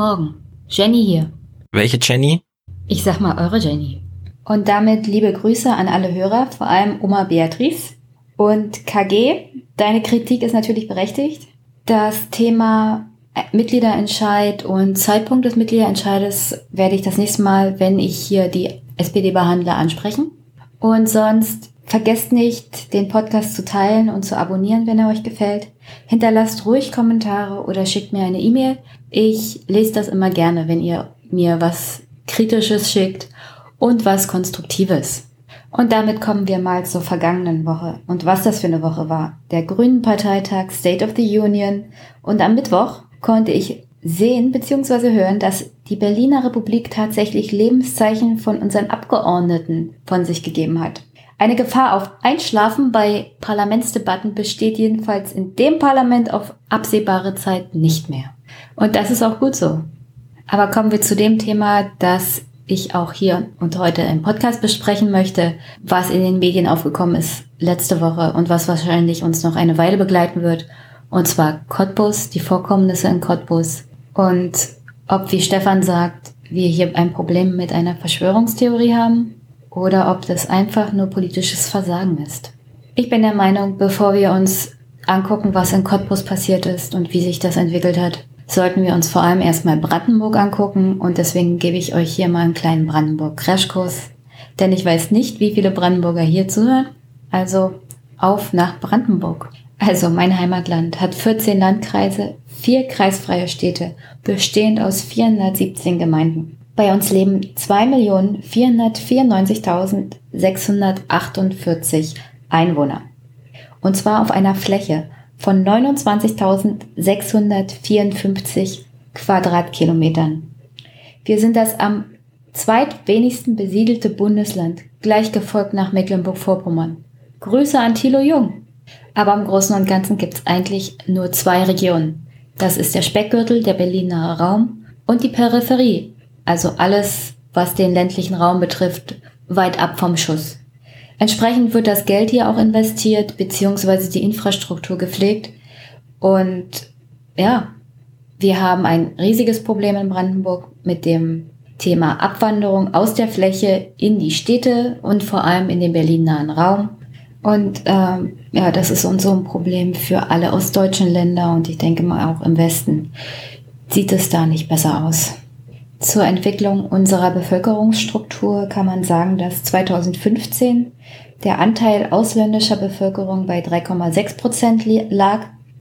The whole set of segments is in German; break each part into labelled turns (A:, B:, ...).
A: Morgen. Jenny hier.
B: Welche Jenny?
A: Ich sag mal eure Jenny. Und damit liebe Grüße an alle Hörer, vor allem Oma Beatrice. Und KG, deine Kritik ist natürlich berechtigt. Das Thema Mitgliederentscheid und Zeitpunkt des Mitgliederentscheides werde ich das nächste Mal, wenn ich hier die SPD behandle, ansprechen. Und sonst vergesst nicht, den Podcast zu teilen und zu abonnieren, wenn er euch gefällt. Hinterlasst ruhig Kommentare oder schickt mir eine E-Mail. Ich lese das immer gerne, wenn ihr mir was Kritisches schickt und was Konstruktives. Und damit kommen wir mal zur vergangenen Woche und was das für eine Woche war. Der Grünen Parteitag State of the Union und am Mittwoch konnte ich sehen bzw. hören, dass die Berliner Republik tatsächlich Lebenszeichen von unseren Abgeordneten von sich gegeben hat. Eine Gefahr auf Einschlafen bei Parlamentsdebatten besteht jedenfalls in dem Parlament auf absehbare Zeit nicht mehr. Und das ist auch gut so. Aber kommen wir zu dem Thema, das ich auch hier und heute im Podcast besprechen möchte, was in den Medien aufgekommen ist letzte Woche und was wahrscheinlich uns noch eine Weile begleiten wird. Und zwar Cottbus, die Vorkommnisse in Cottbus und ob, wie Stefan sagt, wir hier ein Problem mit einer Verschwörungstheorie haben oder ob das einfach nur politisches Versagen ist. Ich bin der Meinung, bevor wir uns angucken, was in Cottbus passiert ist und wie sich das entwickelt hat, sollten wir uns vor allem erstmal Brandenburg angucken und deswegen gebe ich euch hier mal einen kleinen Brandenburg-Crashkurs, denn ich weiß nicht, wie viele Brandenburger hier zuhören. Also auf nach Brandenburg. Also mein Heimatland hat 14 Landkreise, vier kreisfreie Städte, bestehend aus 417 Gemeinden. Bei uns leben 2.494.648 Einwohner. Und zwar auf einer Fläche von 29.654 Quadratkilometern. Wir sind das am zweitwenigsten besiedelte Bundesland, gleich gefolgt nach Mecklenburg-Vorpommern. Grüße an Thilo Jung. Aber im Großen und Ganzen gibt es eigentlich nur zwei Regionen. Das ist der Speckgürtel, der Berliner Raum und die Peripherie, also alles, was den ländlichen Raum betrifft, weit ab vom Schuss. Entsprechend wird das Geld hier auch investiert, beziehungsweise die Infrastruktur gepflegt. Und ja, wir haben ein riesiges Problem in Brandenburg mit dem Thema Abwanderung aus der Fläche in die Städte und vor allem in den Berlin-nahen Raum. Und ähm, ja, das ist uns so ein Problem für alle ostdeutschen Länder und ich denke mal auch im Westen sieht es da nicht besser aus. Zur Entwicklung unserer Bevölkerungsstruktur kann man sagen, dass 2015 der Anteil ausländischer Bevölkerung bei 3,6 Prozent lag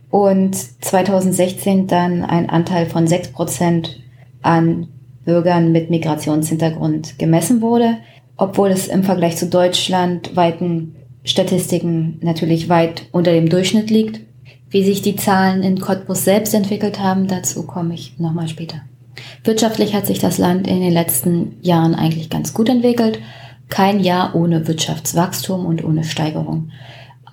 A: und 2016 dann ein Anteil von 6 Prozent an Bürgern mit Migrationshintergrund gemessen wurde, obwohl es im Vergleich zu Deutschland weiten Statistiken natürlich weit unter dem Durchschnitt liegt. Wie sich die Zahlen in Cottbus selbst entwickelt haben, dazu komme ich nochmal später. Wirtschaftlich hat sich das Land in den letzten Jahren eigentlich ganz gut entwickelt. Kein Jahr ohne Wirtschaftswachstum und ohne Steigerung.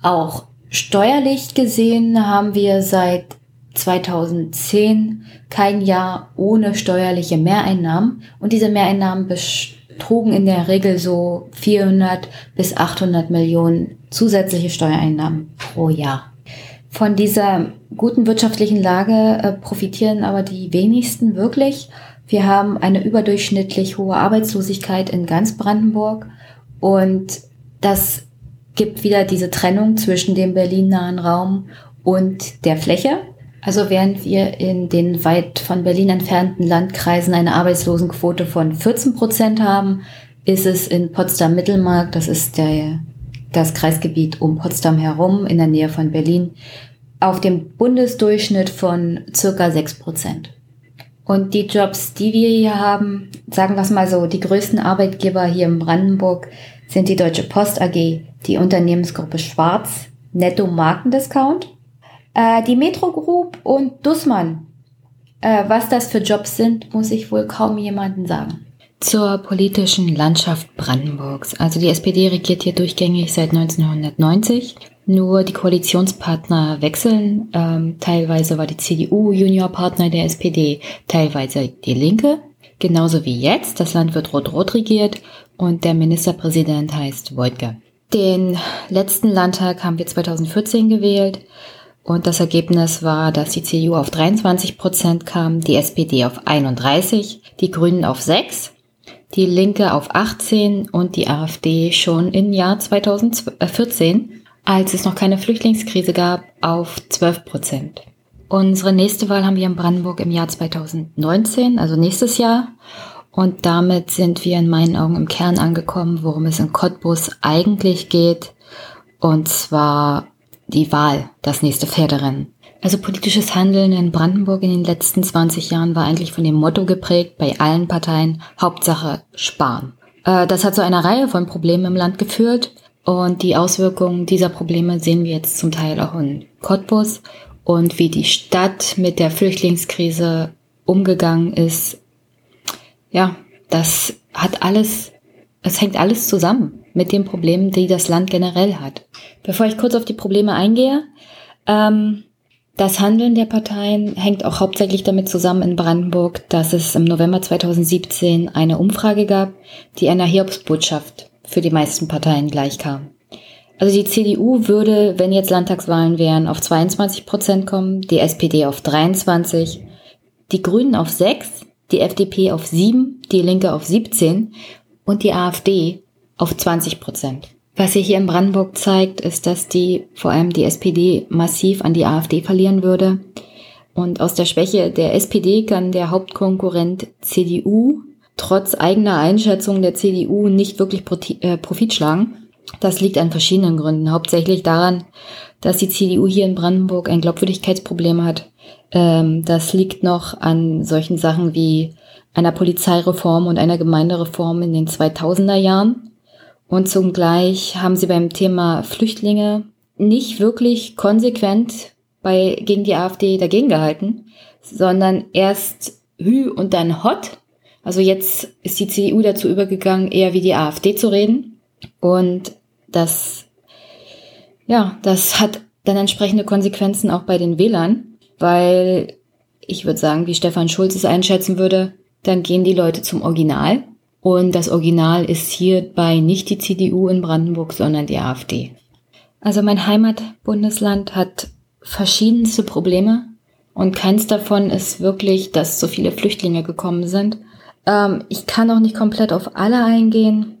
A: Auch steuerlich gesehen haben wir seit 2010 kein Jahr ohne steuerliche Mehreinnahmen und diese Mehreinnahmen betrugen in der Regel so 400 bis 800 Millionen zusätzliche Steuereinnahmen pro Jahr. Von dieser guten wirtschaftlichen Lage äh, profitieren aber die wenigsten wirklich. Wir haben eine überdurchschnittlich hohe Arbeitslosigkeit in ganz Brandenburg und das gibt wieder diese Trennung zwischen dem Berlin-nahen Raum und der Fläche. Also während wir in den weit von Berlin entfernten Landkreisen eine Arbeitslosenquote von 14 Prozent haben, ist es in Potsdam-Mittelmark, das ist der, das Kreisgebiet um Potsdam herum in der Nähe von Berlin, auf dem Bundesdurchschnitt von circa 6 Prozent. Und die Jobs, die wir hier haben, sagen wir es mal so, die größten Arbeitgeber hier in Brandenburg sind die Deutsche Post AG, die Unternehmensgruppe Schwarz, Netto Markendiscount, äh, die Metro Group und Dussmann. Äh, was das für Jobs sind, muss ich wohl kaum jemanden sagen. Zur politischen Landschaft Brandenburgs. Also die SPD regiert hier durchgängig seit 1990 nur die Koalitionspartner wechseln. Ähm, teilweise war die CDU Juniorpartner der SPD, teilweise die Linke. Genauso wie jetzt. Das Land wird rot-rot regiert und der Ministerpräsident heißt Wojtke. Den letzten Landtag haben wir 2014 gewählt Und das Ergebnis war, dass die CDU auf 23 Prozent kam, die SPD auf 31, die Grünen auf 6, die Linke auf 18 und die AfD schon im Jahr 2014, als es noch keine Flüchtlingskrise gab, auf 12 Prozent. Unsere nächste Wahl haben wir in Brandenburg im Jahr 2019, also nächstes Jahr. Und damit sind wir in meinen Augen im Kern angekommen, worum es in Cottbus eigentlich geht. Und zwar die Wahl, das nächste Pferderennen. Also politisches Handeln in Brandenburg in den letzten 20 Jahren war eigentlich von dem Motto geprägt, bei allen Parteien, Hauptsache sparen. Äh, das hat zu einer Reihe von Problemen im Land geführt und die Auswirkungen dieser Probleme sehen wir jetzt zum Teil auch in Cottbus und wie die Stadt mit der Flüchtlingskrise umgegangen ist. Ja, das hat alles, es hängt alles zusammen mit den Problemen, die das Land generell hat. Bevor ich kurz auf die Probleme eingehe, ähm, das Handeln der Parteien hängt auch hauptsächlich damit zusammen in Brandenburg, dass es im November 2017 eine Umfrage gab, die einer Hiobsbotschaft für die meisten Parteien gleichkam. Also die CDU würde, wenn jetzt Landtagswahlen wären, auf 22 Prozent kommen, die SPD auf 23, die Grünen auf 6, die FDP auf 7, die Linke auf 17 und die AfD auf 20 Prozent. Was sich hier in Brandenburg zeigt, ist, dass die, vor allem die SPD, massiv an die AfD verlieren würde. Und aus der Schwäche der SPD kann der Hauptkonkurrent CDU trotz eigener Einschätzung der CDU nicht wirklich äh, Profit schlagen. Das liegt an verschiedenen Gründen. Hauptsächlich daran, dass die CDU hier in Brandenburg ein Glaubwürdigkeitsproblem hat. Ähm, das liegt noch an solchen Sachen wie einer Polizeireform und einer Gemeindereform in den 2000er Jahren. Und zugleich haben sie beim Thema Flüchtlinge nicht wirklich konsequent bei, gegen die AfD dagegen gehalten, sondern erst Hü und dann Hot. Also jetzt ist die CDU dazu übergegangen, eher wie die AfD zu reden. Und das, ja, das hat dann entsprechende Konsequenzen auch bei den Wählern, weil ich würde sagen, wie Stefan Schulz es einschätzen würde, dann gehen die Leute zum Original und das Original ist hierbei nicht die CDU in Brandenburg, sondern die AfD. Also mein Heimatbundesland hat verschiedenste Probleme und keins davon ist wirklich, dass so viele Flüchtlinge gekommen sind. Ähm, ich kann auch nicht komplett auf alle eingehen,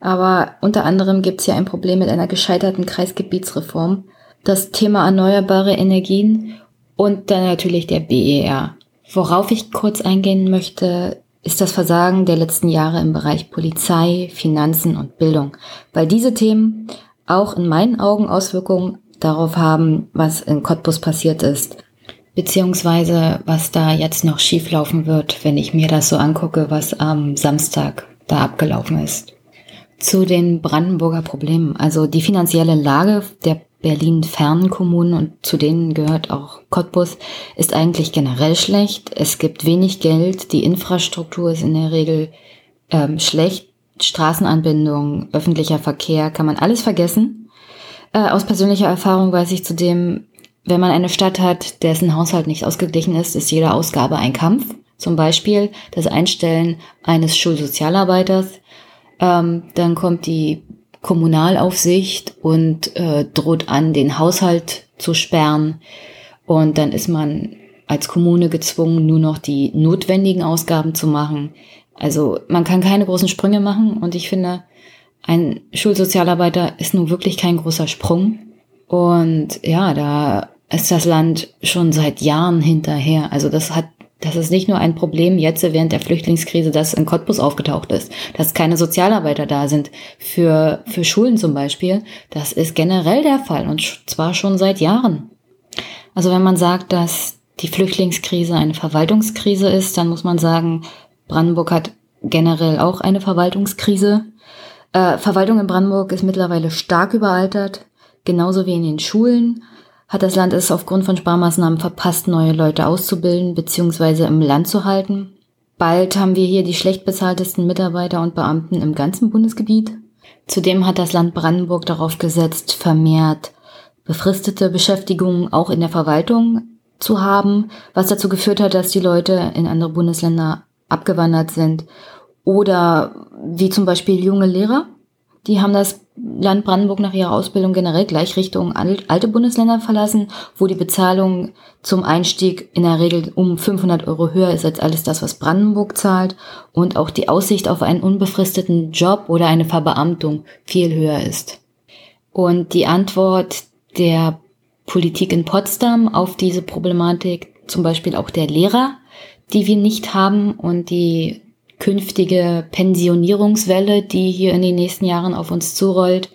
A: aber unter anderem gibt es ja ein Problem mit einer gescheiterten Kreisgebietsreform, das Thema erneuerbare Energien und dann natürlich der BER. Worauf ich kurz eingehen möchte, ist das Versagen der letzten Jahre im Bereich Polizei, Finanzen und Bildung, weil diese Themen auch in meinen Augen Auswirkungen darauf haben, was in Cottbus passiert ist, beziehungsweise was da jetzt noch schieflaufen wird, wenn ich mir das so angucke, was am Samstag da abgelaufen ist. Zu den Brandenburger Problemen. Also die finanzielle Lage der Berlin-fernen Kommunen und zu denen gehört auch Cottbus, ist eigentlich generell schlecht. Es gibt wenig Geld, die Infrastruktur ist in der Regel ähm, schlecht, Straßenanbindung, öffentlicher Verkehr, kann man alles vergessen. Äh, aus persönlicher Erfahrung weiß ich zudem, wenn man eine Stadt hat, dessen Haushalt nicht ausgeglichen ist, ist jede Ausgabe ein Kampf. Zum Beispiel das Einstellen eines Schulsozialarbeiters. Ähm, dann kommt die Kommunalaufsicht und äh, droht an, den Haushalt zu sperren. Und dann ist man als Kommune gezwungen, nur noch die notwendigen Ausgaben zu machen. Also man kann keine großen Sprünge machen und ich finde, ein Schulsozialarbeiter ist nun wirklich kein großer Sprung. Und ja, da ist das Land schon seit Jahren hinterher. Also das hat das ist nicht nur ein Problem jetzt während der Flüchtlingskrise, das in Cottbus aufgetaucht ist, dass keine Sozialarbeiter da sind für, für Schulen zum Beispiel. Das ist generell der Fall und zwar schon seit Jahren. Also wenn man sagt, dass die Flüchtlingskrise eine Verwaltungskrise ist, dann muss man sagen, Brandenburg hat generell auch eine Verwaltungskrise. Äh, Verwaltung in Brandenburg ist mittlerweile stark überaltert, genauso wie in den Schulen hat das Land es aufgrund von Sparmaßnahmen verpasst, neue Leute auszubilden bzw. im Land zu halten. Bald haben wir hier die schlecht bezahltesten Mitarbeiter und Beamten im ganzen Bundesgebiet. Zudem hat das Land Brandenburg darauf gesetzt, vermehrt befristete Beschäftigungen auch in der Verwaltung zu haben, was dazu geführt hat, dass die Leute in andere Bundesländer abgewandert sind oder wie zum Beispiel junge Lehrer, Die haben das Land Brandenburg nach ihrer Ausbildung generell gleich Richtung alte Bundesländer verlassen, wo die Bezahlung zum Einstieg in der Regel um 500 Euro höher ist als alles das, was Brandenburg zahlt und auch die Aussicht auf einen unbefristeten Job oder eine Verbeamtung viel höher ist. Und die Antwort der Politik in Potsdam auf diese Problematik, zum Beispiel auch der Lehrer, die wir nicht haben und die künftige Pensionierungswelle, die hier in den nächsten Jahren auf uns zurollt,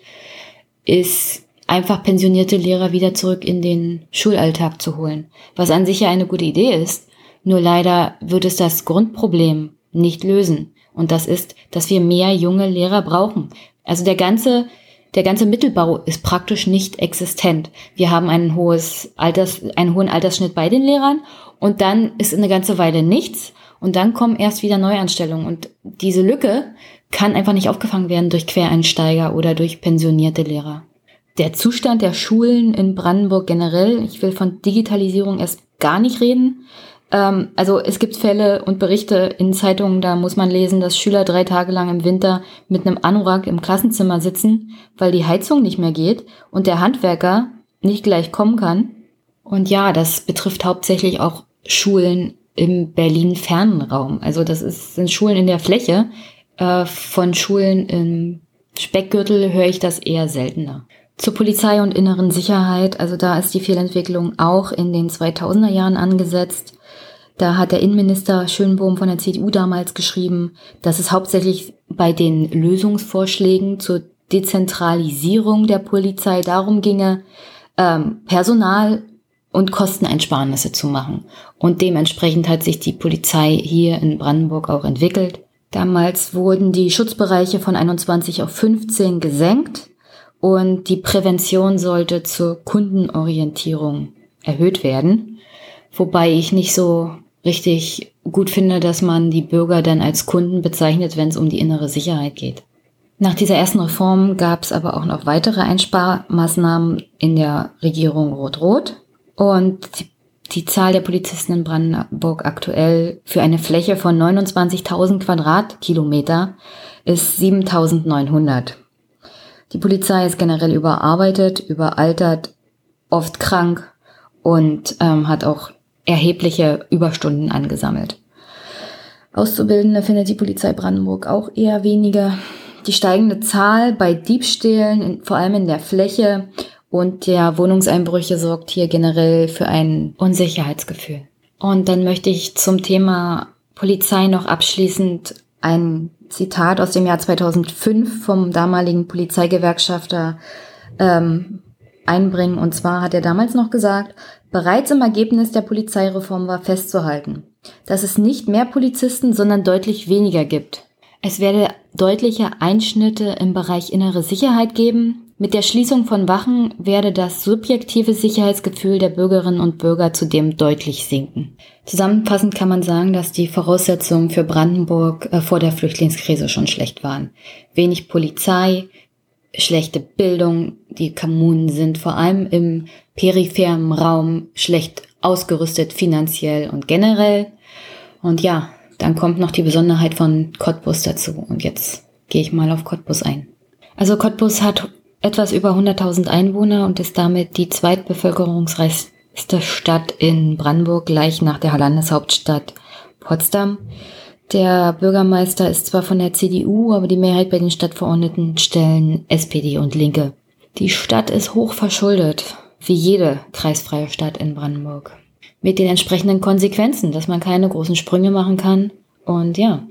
A: ist einfach pensionierte Lehrer wieder zurück in den Schulalltag zu holen. Was an sich ja eine gute Idee ist. Nur leider wird es das Grundproblem nicht lösen. Und das ist, dass wir mehr junge Lehrer brauchen. Also der ganze, der ganze Mittelbau ist praktisch nicht existent. Wir haben ein hohes Alters, einen hohen Altersschnitt bei den Lehrern und dann ist eine ganze Weile nichts und dann kommen erst wieder Neuanstellungen. Und diese Lücke kann einfach nicht aufgefangen werden durch Quereinsteiger oder durch pensionierte Lehrer. Der Zustand der Schulen in Brandenburg generell, ich will von Digitalisierung erst gar nicht reden. Ähm, also es gibt Fälle und Berichte in Zeitungen, da muss man lesen, dass Schüler drei Tage lang im Winter mit einem Anorak im Klassenzimmer sitzen, weil die Heizung nicht mehr geht und der Handwerker nicht gleich kommen kann. Und ja, das betrifft hauptsächlich auch Schulen im Berlin-Fernraum. Also das ist, sind Schulen in der Fläche. Äh, von Schulen im Speckgürtel höre ich das eher seltener. Zur Polizei und inneren Sicherheit, also da ist die Fehlentwicklung auch in den 2000er Jahren angesetzt. Da hat der Innenminister Schönbohm von der CDU damals geschrieben, dass es hauptsächlich bei den Lösungsvorschlägen zur Dezentralisierung der Polizei darum ginge, ähm, Personal und Kosteneinsparnisse zu machen. Und dementsprechend hat sich die Polizei hier in Brandenburg auch entwickelt. Damals wurden die Schutzbereiche von 21 auf 15 gesenkt und die Prävention sollte zur Kundenorientierung erhöht werden. Wobei ich nicht so richtig gut finde, dass man die Bürger dann als Kunden bezeichnet, wenn es um die innere Sicherheit geht. Nach dieser ersten Reform gab es aber auch noch weitere Einsparmaßnahmen in der Regierung Rot-Rot. Und die, die Zahl der Polizisten in Brandenburg aktuell für eine Fläche von 29.000 Quadratkilometer ist 7.900. Die Polizei ist generell überarbeitet, überaltert, oft krank und ähm, hat auch erhebliche Überstunden angesammelt. Auszubildende findet die Polizei Brandenburg auch eher weniger. Die steigende Zahl bei Diebstählen, vor allem in der Fläche und der Wohnungseinbrüche sorgt hier generell für ein Unsicherheitsgefühl. Und dann möchte ich zum Thema Polizei noch abschließend ein Zitat aus dem Jahr 2005 vom damaligen Polizeigewerkschafter ähm, einbringen. Und zwar hat er damals noch gesagt, bereits im Ergebnis der Polizeireform war festzuhalten, dass es nicht mehr Polizisten, sondern deutlich weniger gibt. Es werde deutliche Einschnitte im Bereich innere Sicherheit geben, mit der Schließung von Wachen werde das subjektive Sicherheitsgefühl der Bürgerinnen und Bürger zudem deutlich sinken. Zusammenfassend kann man sagen, dass die Voraussetzungen für Brandenburg äh, vor der Flüchtlingskrise schon schlecht waren. Wenig Polizei, schlechte Bildung, die Kommunen sind vor allem im peripheren Raum schlecht ausgerüstet finanziell und generell. Und ja, dann kommt noch die Besonderheit von Cottbus dazu. Und jetzt gehe ich mal auf Cottbus ein. Also Cottbus hat etwas über 100.000 Einwohner und ist damit die zweitbevölkerungsreichste Stadt in Brandenburg, gleich nach der Landeshauptstadt Potsdam. Der Bürgermeister ist zwar von der CDU, aber die Mehrheit bei den Stadtverordneten stellen SPD und Linke. Die Stadt ist hoch verschuldet, wie jede kreisfreie Stadt in Brandenburg. Mit den entsprechenden Konsequenzen, dass man keine großen Sprünge machen kann. Und ja,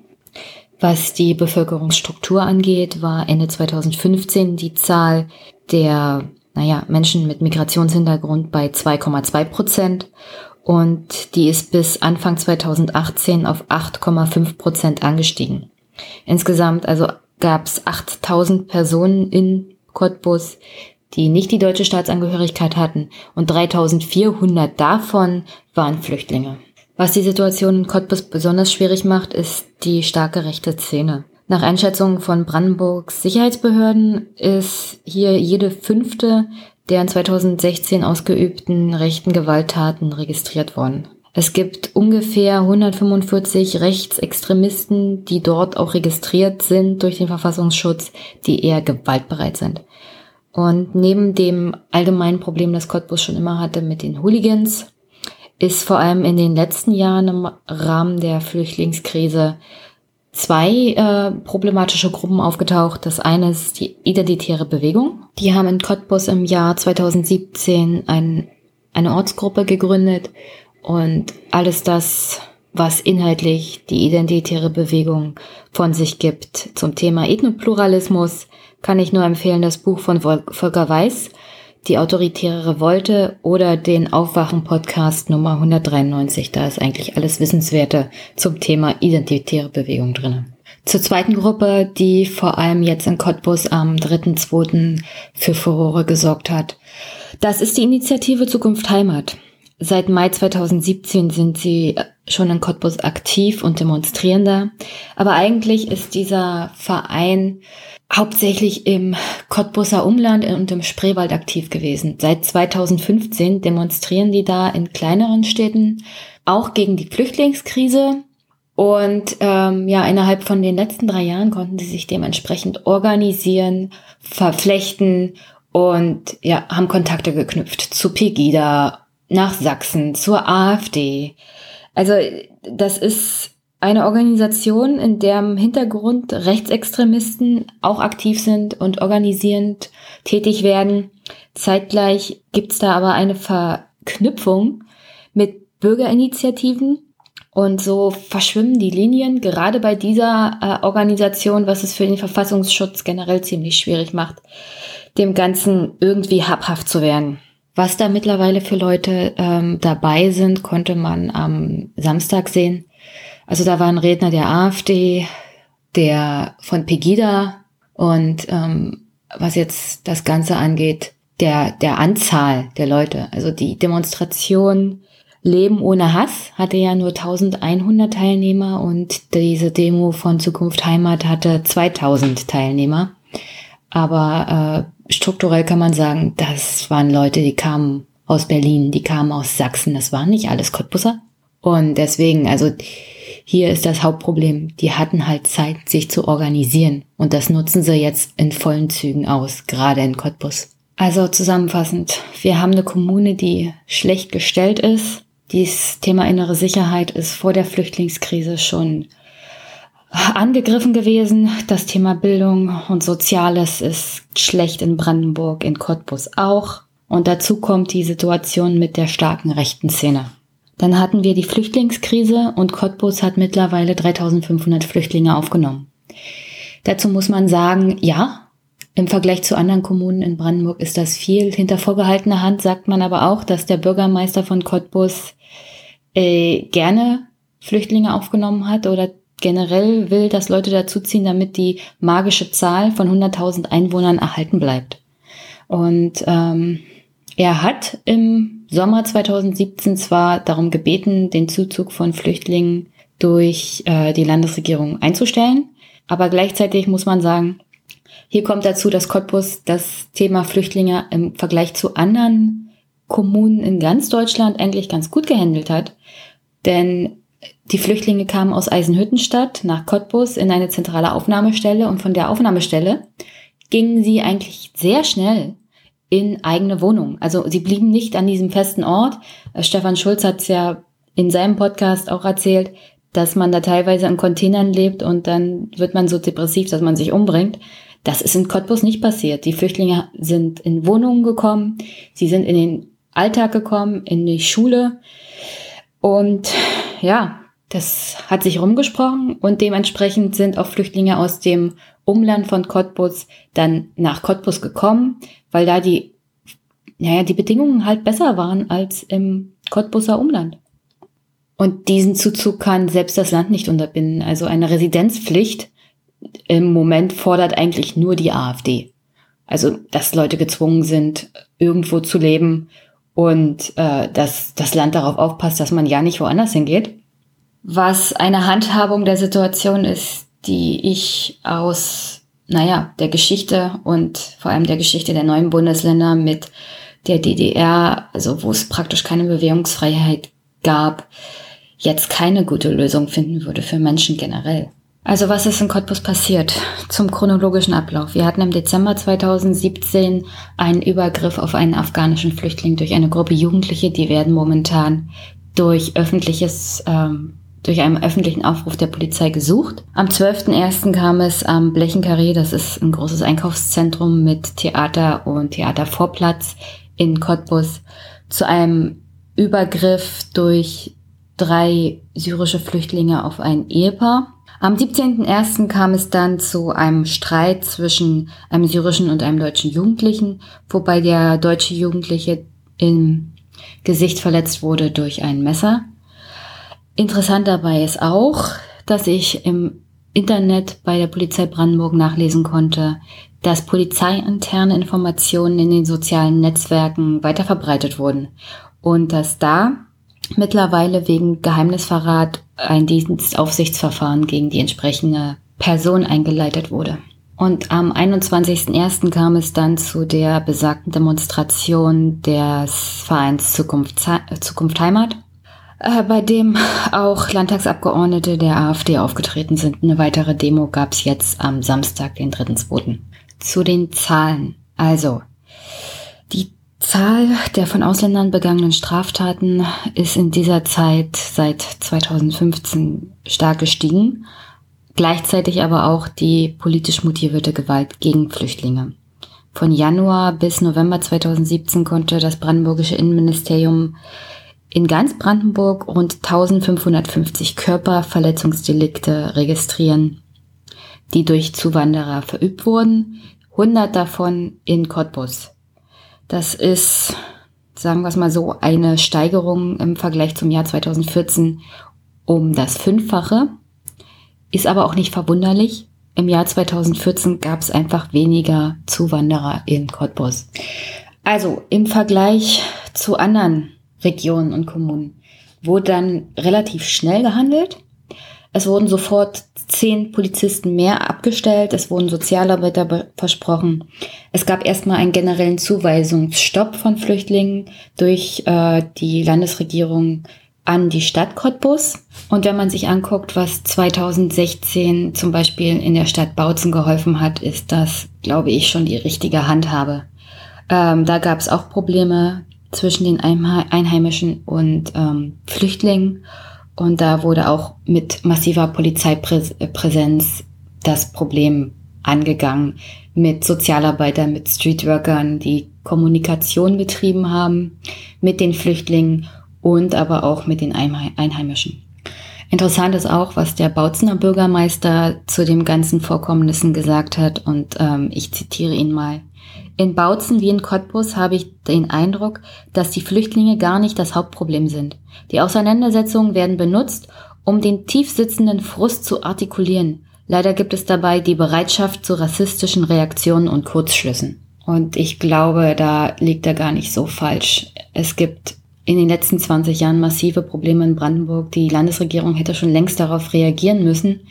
A: was die Bevölkerungsstruktur angeht, war Ende 2015 die Zahl der naja, Menschen mit Migrationshintergrund bei 2,2 Prozent und die ist bis Anfang 2018 auf 8,5 Prozent angestiegen. Insgesamt also gab es 8000 Personen in Cottbus, die nicht die deutsche Staatsangehörigkeit hatten und 3400 davon waren Flüchtlinge. Was die Situation in Cottbus besonders schwierig macht, ist die starke rechte Szene. Nach Einschätzung von Brandenburgs Sicherheitsbehörden ist hier jede fünfte der in 2016 ausgeübten rechten Gewalttaten registriert worden. Es gibt ungefähr 145 Rechtsextremisten, die dort auch registriert sind durch den Verfassungsschutz, die eher gewaltbereit sind. Und neben dem allgemeinen Problem, das Cottbus schon immer hatte mit den Hooligans, ist vor allem in den letzten Jahren im Rahmen der Flüchtlingskrise zwei äh, problematische Gruppen aufgetaucht. Das eine ist die Identitäre Bewegung. Die haben in Cottbus im Jahr 2017 ein, eine Ortsgruppe gegründet und alles das, was inhaltlich die Identitäre Bewegung von sich gibt zum Thema Ethnopluralismus, kann ich nur empfehlen das Buch von Volker Weiß, die autoritäre Revolte oder den Aufwachen-Podcast Nummer 193. Da ist eigentlich alles Wissenswerte zum Thema identitäre Bewegung drin. Zur zweiten Gruppe, die vor allem jetzt in Cottbus am 3.2. für Furore gesorgt hat. Das ist die Initiative Zukunft Heimat. Seit Mai 2017 sind sie schon in Cottbus aktiv und demonstrieren da. Aber eigentlich ist dieser Verein hauptsächlich im Cottbuser Umland und im Spreewald aktiv gewesen. Seit 2015 demonstrieren die da in kleineren Städten auch gegen die Flüchtlingskrise. Und ähm, ja, innerhalb von den letzten drei Jahren konnten sie sich dementsprechend organisieren, verflechten und ja, haben Kontakte geknüpft zu Pegida, nach Sachsen, zur AfD. Also das ist eine Organisation, in der im Hintergrund Rechtsextremisten auch aktiv sind und organisierend tätig werden. Zeitgleich gibt's da aber eine Verknüpfung mit Bürgerinitiativen und so verschwimmen die Linien, gerade bei dieser äh, Organisation, was es für den Verfassungsschutz generell ziemlich schwierig macht, dem Ganzen irgendwie habhaft zu werden. Was da mittlerweile für Leute ähm, dabei sind, konnte man am Samstag sehen. Also da waren Redner der AfD, der von Pegida und ähm, was jetzt das Ganze angeht, der, der Anzahl der Leute. Also die Demonstration Leben ohne Hass hatte ja nur 1100 Teilnehmer und diese Demo von Zukunft Heimat hatte 2000 Teilnehmer. Aber äh, strukturell kann man sagen, das waren Leute, die kamen aus Berlin, die kamen aus Sachsen, das waren nicht alles Cottbusser. Und deswegen, also hier ist das Hauptproblem. Die hatten halt Zeit, sich zu organisieren. Und das nutzen sie jetzt in vollen Zügen aus, gerade in Cottbus. Also zusammenfassend, wir haben eine Kommune, die schlecht gestellt ist. Dieses Thema innere Sicherheit ist vor der Flüchtlingskrise schon angegriffen gewesen. Das Thema Bildung und Soziales ist schlecht in Brandenburg, in Cottbus auch. Und dazu kommt die Situation mit der starken rechten Szene. Dann hatten wir die Flüchtlingskrise und Cottbus hat mittlerweile 3500 Flüchtlinge aufgenommen. Dazu muss man sagen, ja, im Vergleich zu anderen Kommunen in Brandenburg ist das viel. Hinter vorgehaltener Hand sagt man aber auch, dass der Bürgermeister von Cottbus äh, gerne Flüchtlinge aufgenommen hat oder generell will, dass Leute dazuziehen, damit die magische Zahl von 100.000 Einwohnern erhalten bleibt. Und ähm, er hat im Sommer 2017 zwar darum gebeten, den Zuzug von Flüchtlingen durch äh, die Landesregierung einzustellen, aber gleichzeitig muss man sagen, hier kommt dazu, dass Cottbus das Thema Flüchtlinge im Vergleich zu anderen Kommunen in ganz Deutschland eigentlich ganz gut gehandelt hat. Denn die Flüchtlinge kamen aus Eisenhüttenstadt nach Cottbus in eine zentrale Aufnahmestelle und von der Aufnahmestelle gingen sie eigentlich sehr schnell in eigene Wohnung. Also sie blieben nicht an diesem festen Ort. Äh, Stefan Schulz hat es ja in seinem Podcast auch erzählt, dass man da teilweise in Containern lebt und dann wird man so depressiv, dass man sich umbringt. Das ist in Cottbus nicht passiert. Die Flüchtlinge sind in Wohnungen gekommen, sie sind in den Alltag gekommen, in die Schule und ja, das hat sich rumgesprochen und dementsprechend sind auch Flüchtlinge aus dem Umland von Cottbus dann nach Cottbus gekommen, weil da die, naja, die Bedingungen halt besser waren als im Cottbuser Umland. Und diesen Zuzug kann selbst das Land nicht unterbinden. Also eine Residenzpflicht im Moment fordert eigentlich nur die AfD. Also, dass Leute gezwungen sind, irgendwo zu leben und äh, dass das Land darauf aufpasst, dass man ja nicht woanders hingeht. Was eine Handhabung der Situation ist, die ich aus, naja, der Geschichte und vor allem der Geschichte der neuen Bundesländer mit der DDR, also wo es praktisch keine Bewegungsfreiheit gab, jetzt keine gute Lösung finden würde für Menschen generell. Also was ist in Cottbus passiert? Zum chronologischen Ablauf. Wir hatten im Dezember 2017 einen Übergriff auf einen afghanischen Flüchtling durch eine Gruppe Jugendliche. Die werden momentan durch öffentliches, ähm, durch einen öffentlichen Aufruf der Polizei gesucht. Am 12.01. kam es am Blechenkarree, das ist ein großes Einkaufszentrum mit Theater und Theatervorplatz in Cottbus, zu einem Übergriff durch drei syrische Flüchtlinge auf ein Ehepaar. Am 17.01. kam es dann zu einem Streit zwischen einem syrischen und einem deutschen Jugendlichen, wobei der deutsche Jugendliche im Gesicht verletzt wurde durch ein Messer. Interessant dabei ist auch, dass ich im Internet bei der Polizei Brandenburg nachlesen konnte, dass polizeiinterne Informationen in den sozialen Netzwerken weiter verbreitet wurden und dass da mittlerweile wegen Geheimnisverrat ein Dienstaufsichtsverfahren gegen die entsprechende Person eingeleitet wurde. Und am 21.01. kam es dann zu der besagten Demonstration des Vereins Zukunft, Zukunft Heimat, äh, bei dem auch Landtagsabgeordnete der AfD aufgetreten sind. Eine weitere Demo gab es jetzt am Samstag, den 3.2. Zu den Zahlen. Also, die Zahl der von Ausländern begangenen Straftaten ist in dieser Zeit seit 2015 stark gestiegen gleichzeitig aber auch die politisch motivierte Gewalt gegen Flüchtlinge. Von Januar bis November 2017 konnte das brandenburgische Innenministerium in ganz Brandenburg rund 1550 Körperverletzungsdelikte registrieren, die durch Zuwanderer verübt wurden, 100 davon in Cottbus. Das ist, sagen wir es mal so, eine Steigerung im Vergleich zum Jahr 2014 um das Fünffache. Ist aber auch nicht verwunderlich. Im Jahr 2014 gab es einfach weniger Zuwanderer in Cottbus. Also im Vergleich zu anderen Regionen und Kommunen wurde dann relativ schnell gehandelt. Es wurden sofort zehn Polizisten mehr abgestellt. Es wurden Sozialarbeiter versprochen. Es gab erstmal einen generellen Zuweisungsstopp von Flüchtlingen durch äh, die Landesregierung an die Stadt Cottbus. Und wenn man sich anguckt, was 2016 zum Beispiel in der Stadt Bautzen geholfen hat, ist das, glaube ich, schon die richtige Handhabe. Ähm, da gab es auch Probleme zwischen den Einheimischen und ähm, Flüchtlingen. Und da wurde auch mit massiver Polizeipräsenz das Problem angegangen, mit Sozialarbeitern, mit Streetworkern, die Kommunikation betrieben haben mit den Flüchtlingen und aber auch mit den Einheimischen. Interessant ist auch, was der Bautzener Bürgermeister zu dem ganzen Vorkommnissen gesagt hat und ähm, ich zitiere ihn mal. In Bautzen wie in Cottbus habe ich den Eindruck, dass die Flüchtlinge gar nicht das Hauptproblem sind. Die Auseinandersetzungen werden benutzt, um den tief sitzenden Frust zu artikulieren. Leider gibt es dabei die Bereitschaft zu rassistischen Reaktionen und Kurzschlüssen. Und ich glaube, da liegt er gar nicht so falsch. Es gibt in den letzten 20 Jahren massive Probleme in Brandenburg. Die Landesregierung hätte schon längst darauf reagieren müssen.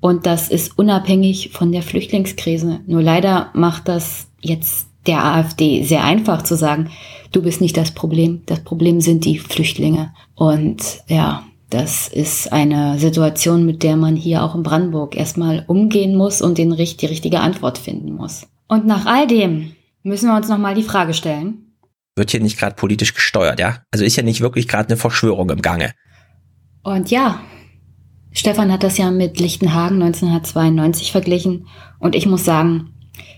A: Und das ist unabhängig von der Flüchtlingskrise. Nur leider macht das jetzt der AfD sehr einfach zu sagen, du bist nicht das Problem. Das Problem sind die Flüchtlinge. Und ja, das ist eine Situation, mit der man hier auch in Brandenburg erstmal umgehen muss und den, die richtige Antwort finden muss. Und nach all dem müssen wir uns nochmal die Frage stellen,
B: wird hier nicht gerade politisch gesteuert, ja? Also ist ja nicht wirklich gerade eine Verschwörung im Gange.
A: Und ja, Stefan hat das ja mit Lichtenhagen 1992 verglichen und ich muss sagen,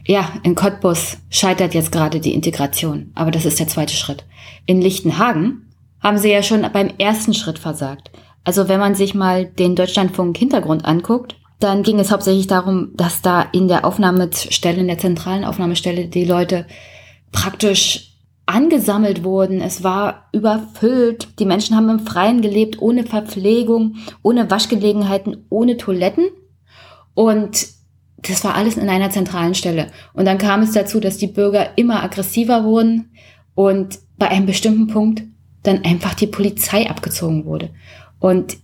A: ja, in Cottbus scheitert jetzt gerade die Integration, aber das ist der zweite Schritt. In Lichtenhagen haben sie ja schon beim ersten Schritt versagt. Also wenn man sich mal den Deutschlandfunk Hintergrund anguckt, dann ging es hauptsächlich darum, dass da in der Aufnahmestelle, in der zentralen Aufnahmestelle die Leute praktisch angesammelt wurden. Es war überfüllt. Die Menschen haben im Freien gelebt, ohne Verpflegung, ohne Waschgelegenheiten, ohne Toiletten. Und das war alles in einer zentralen Stelle. Und dann kam es dazu, dass die Bürger immer aggressiver wurden und bei einem bestimmten Punkt dann einfach die Polizei abgezogen wurde. Und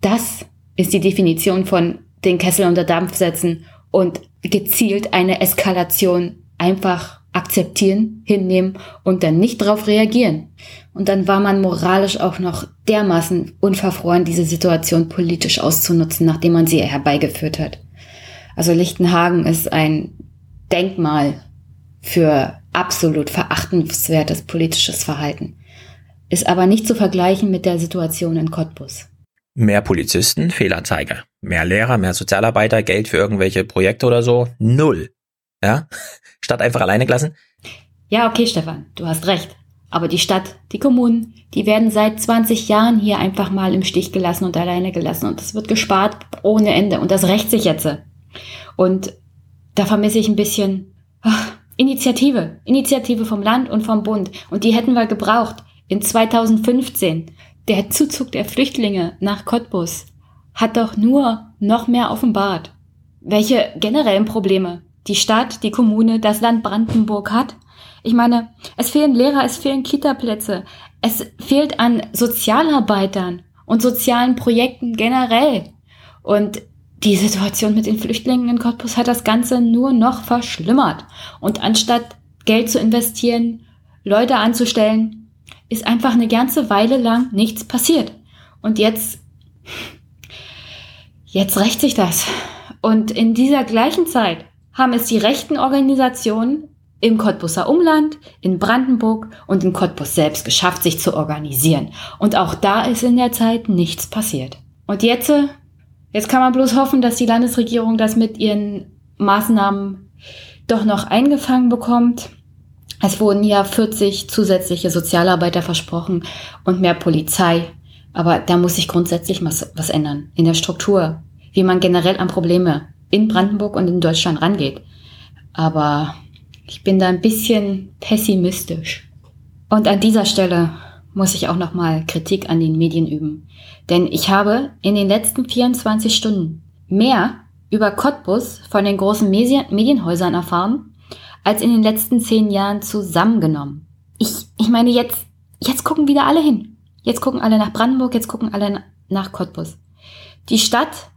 A: das ist die Definition von den Kessel unter Dampf setzen und gezielt eine Eskalation einfach akzeptieren, hinnehmen und dann nicht darauf reagieren. Und dann war man moralisch auch noch dermaßen unverfroren, diese Situation politisch auszunutzen, nachdem man sie herbeigeführt hat. Also Lichtenhagen ist ein Denkmal für absolut verachtenswertes politisches Verhalten. Ist aber nicht zu vergleichen mit der Situation in Cottbus.
B: Mehr Polizisten, Fehlanzeige. Mehr Lehrer, mehr Sozialarbeiter, Geld für irgendwelche Projekte oder so. Null. Ja? Stadt einfach alleine gelassen?
A: Ja, okay, Stefan, du hast recht. Aber die Stadt, die Kommunen, die werden seit 20 Jahren hier einfach mal im Stich gelassen und alleine gelassen. Und es wird gespart ohne Ende. Und das rächt sich jetzt. Und da vermisse ich ein bisschen ach, Initiative. Initiative vom Land und vom Bund. Und die hätten wir gebraucht. In 2015. Der Zuzug der Flüchtlinge nach Cottbus hat doch nur noch mehr offenbart, welche generellen Probleme die Stadt, die Kommune, das Land Brandenburg hat. Ich meine, es fehlen Lehrer, es fehlen Kitaplätze, es fehlt an Sozialarbeitern und sozialen Projekten generell. Und die Situation mit den Flüchtlingen in Cottbus hat das Ganze nur noch verschlimmert. Und anstatt Geld zu investieren, Leute anzustellen, ist einfach eine ganze Weile lang nichts passiert. Und jetzt, jetzt rächt sich das. Und in dieser gleichen Zeit haben es die rechten Organisationen im Cottbuser Umland, in Brandenburg und in Cottbus selbst geschafft, sich zu organisieren. Und auch da ist in der Zeit nichts passiert. Und jetzt, jetzt kann man bloß hoffen, dass die Landesregierung das mit ihren Maßnahmen doch noch eingefangen bekommt. Es wurden ja 40 zusätzliche Sozialarbeiter versprochen und mehr Polizei. Aber da muss sich grundsätzlich was, was ändern in der Struktur, wie man generell an Probleme in Brandenburg und in Deutschland rangeht. Aber ich bin da ein bisschen pessimistisch. Und an dieser Stelle muss ich auch nochmal Kritik an den Medien üben. Denn ich habe in den letzten 24 Stunden mehr über Cottbus von den großen Medienhäusern erfahren, als in den letzten zehn Jahren zusammengenommen. Ich, ich meine, jetzt, jetzt gucken wieder alle hin. Jetzt gucken alle nach Brandenburg, jetzt gucken alle nach Cottbus. Die Stadt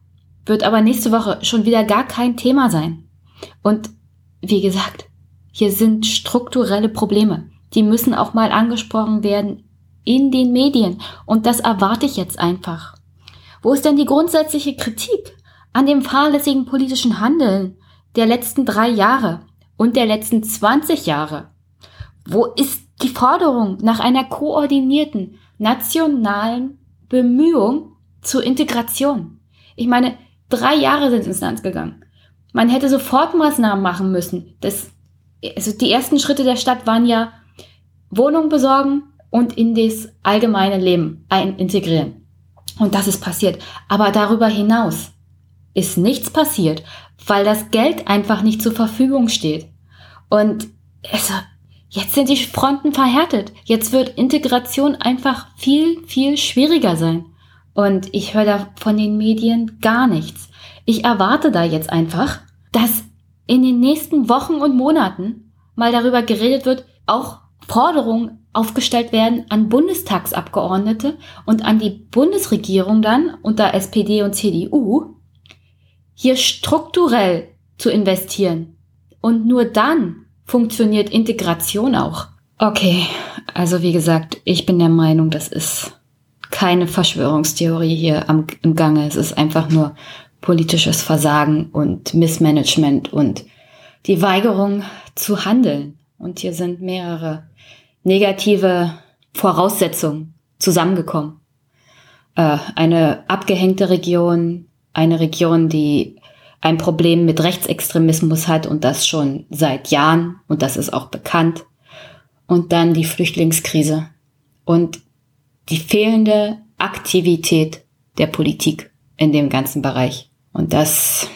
A: wird aber nächste Woche schon wieder gar kein Thema sein. Und wie gesagt, hier sind strukturelle Probleme. Die müssen auch mal angesprochen werden in den Medien. Und das erwarte ich jetzt einfach. Wo ist denn die grundsätzliche Kritik an dem fahrlässigen politischen Handeln der letzten drei Jahre und der letzten 20 Jahre? Wo ist die Forderung nach einer koordinierten nationalen Bemühung zur Integration? Ich meine, Drei Jahre sind ins Land gegangen. Man hätte sofort Maßnahmen machen müssen. Das, also die ersten Schritte der Stadt waren ja Wohnung besorgen und in das allgemeine Leben ein integrieren. Und das ist passiert. Aber darüber hinaus ist nichts passiert, weil das Geld einfach nicht zur Verfügung steht. Und also, jetzt sind die Fronten verhärtet. Jetzt wird Integration einfach viel, viel schwieriger sein. Und ich höre da von den Medien gar nichts. Ich erwarte da jetzt einfach, dass in den nächsten Wochen und Monaten mal darüber geredet wird, auch Forderungen aufgestellt werden an Bundestagsabgeordnete und an die Bundesregierung dann unter SPD und CDU, hier strukturell zu investieren. Und nur dann funktioniert Integration auch. Okay, also wie gesagt, ich bin der Meinung, das ist keine Verschwörungstheorie hier am, im Gange. Es ist einfach nur politisches Versagen und Missmanagement und die Weigerung zu handeln. Und hier sind mehrere negative Voraussetzungen zusammengekommen. Äh, eine abgehängte Region, eine Region, die ein Problem mit Rechtsextremismus hat und das schon seit Jahren und das ist auch bekannt. Und dann die Flüchtlingskrise. Und die fehlende Aktivität der Politik in dem ganzen Bereich. Und das,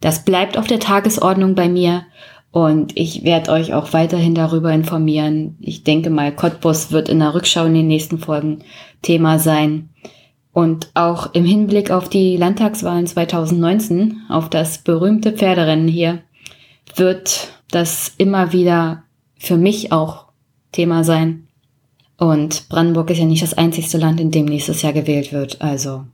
A: das bleibt auf der Tagesordnung bei mir. Und ich werde euch auch weiterhin darüber informieren. Ich denke mal, Cottbus wird in der Rückschau in den nächsten Folgen Thema sein. Und auch im Hinblick auf die Landtagswahlen 2019, auf das berühmte Pferderennen hier, wird das immer wieder für mich auch Thema sein. Und Brandenburg ist ja nicht das einzigste Land, in dem nächstes Jahr gewählt wird. Also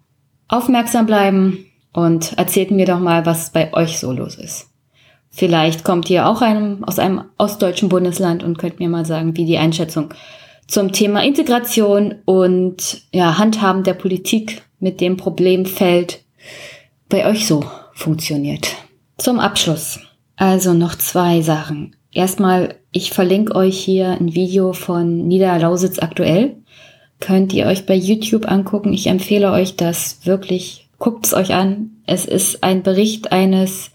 A: aufmerksam bleiben und erzählt mir doch mal, was bei euch so los ist. Vielleicht kommt ihr auch einem, aus einem ostdeutschen Bundesland und könnt mir mal sagen, wie die Einschätzung zum Thema Integration und ja, Handhaben der Politik mit dem Problemfeld bei euch so funktioniert. Zum Abschluss. Also noch zwei Sachen. Erstmal, ich verlinke euch hier ein Video von Niederlausitz aktuell. Könnt ihr euch bei YouTube angucken. Ich empfehle euch das wirklich. Guckt es euch an. Es ist ein Bericht eines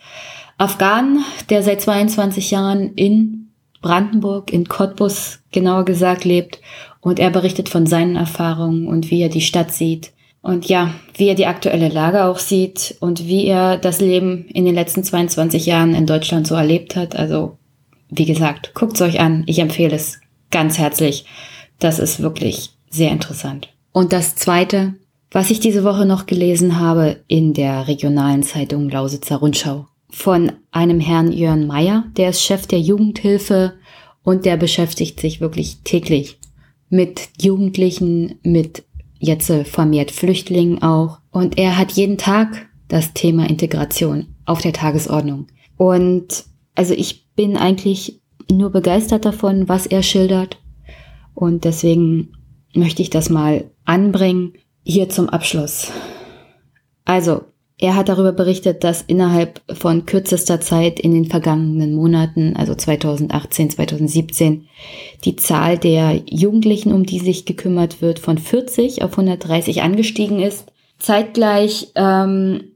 A: Afghanen, der seit 22 Jahren in Brandenburg, in Cottbus genauer gesagt, lebt. Und er berichtet von seinen Erfahrungen und wie er die Stadt sieht. Und ja, wie er die aktuelle Lage auch sieht und wie er das Leben in den letzten 22 Jahren in Deutschland so erlebt hat. Also, wie gesagt, guckt's euch an. Ich empfehle es ganz herzlich. Das ist wirklich sehr interessant. Und das zweite, was ich diese Woche noch gelesen habe in der regionalen Zeitung Lausitzer Rundschau von einem Herrn Jörn Meyer, der ist Chef der Jugendhilfe und der beschäftigt sich wirklich täglich mit Jugendlichen, mit jetzt vermehrt Flüchtlingen auch. Und er hat jeden Tag das Thema Integration auf der Tagesordnung. Und also ich bin eigentlich nur begeistert davon, was er schildert. Und deswegen möchte ich das mal anbringen. Hier zum Abschluss. Also, er hat darüber berichtet, dass innerhalb von kürzester Zeit in den vergangenen Monaten, also 2018, 2017, die Zahl der Jugendlichen, um die sich gekümmert wird, von 40 auf 130 angestiegen ist. Zeitgleich ähm,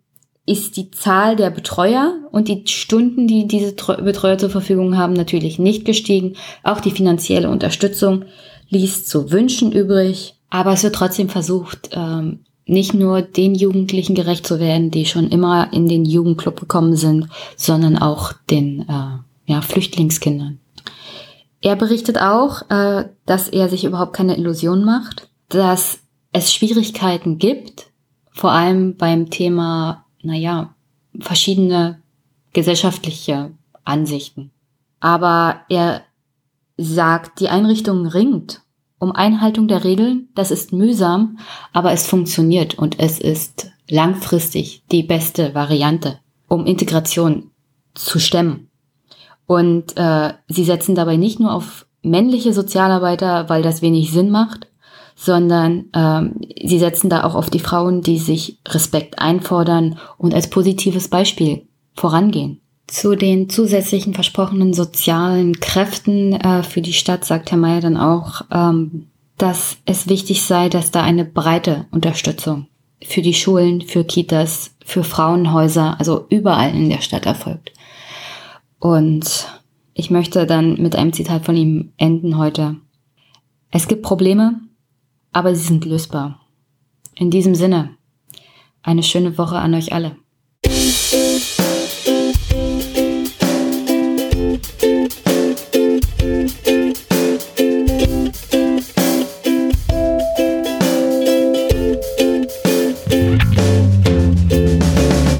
A: ist die Zahl der Betreuer und die Stunden, die diese Betreuer zur Verfügung haben, natürlich nicht gestiegen. Auch die finanzielle Unterstützung ließ zu wünschen übrig. Aber es wird trotzdem versucht, ähm, nicht nur den Jugendlichen gerecht zu werden, die schon immer in den Jugendclub gekommen sind, sondern auch den äh, ja, Flüchtlingskindern. Er berichtet auch, äh, dass er sich überhaupt keine Illusion macht, dass es Schwierigkeiten gibt, vor allem beim Thema, naja, verschiedene gesellschaftliche Ansichten. Aber er sagt, die Einrichtung ringt um Einhaltung der Regeln. Das ist mühsam, aber es funktioniert und es ist langfristig die beste Variante, um Integration zu stemmen. Und äh, sie setzen dabei nicht nur auf männliche Sozialarbeiter, weil das wenig Sinn macht, sondern ähm, sie setzen da auch auf die Frauen, die sich Respekt einfordern und als positives Beispiel vorangehen. Zu den zusätzlichen versprochenen sozialen Kräften äh, für die Stadt sagt Herr Mayer dann auch, ähm, dass es wichtig sei, dass da eine breite Unterstützung für die Schulen, für Kitas, für Frauenhäuser, also überall in der Stadt erfolgt. Und ich möchte dann mit einem Zitat von ihm enden heute. Es gibt Probleme, aber sie sind lösbar. In diesem Sinne, eine schöne Woche an euch alle.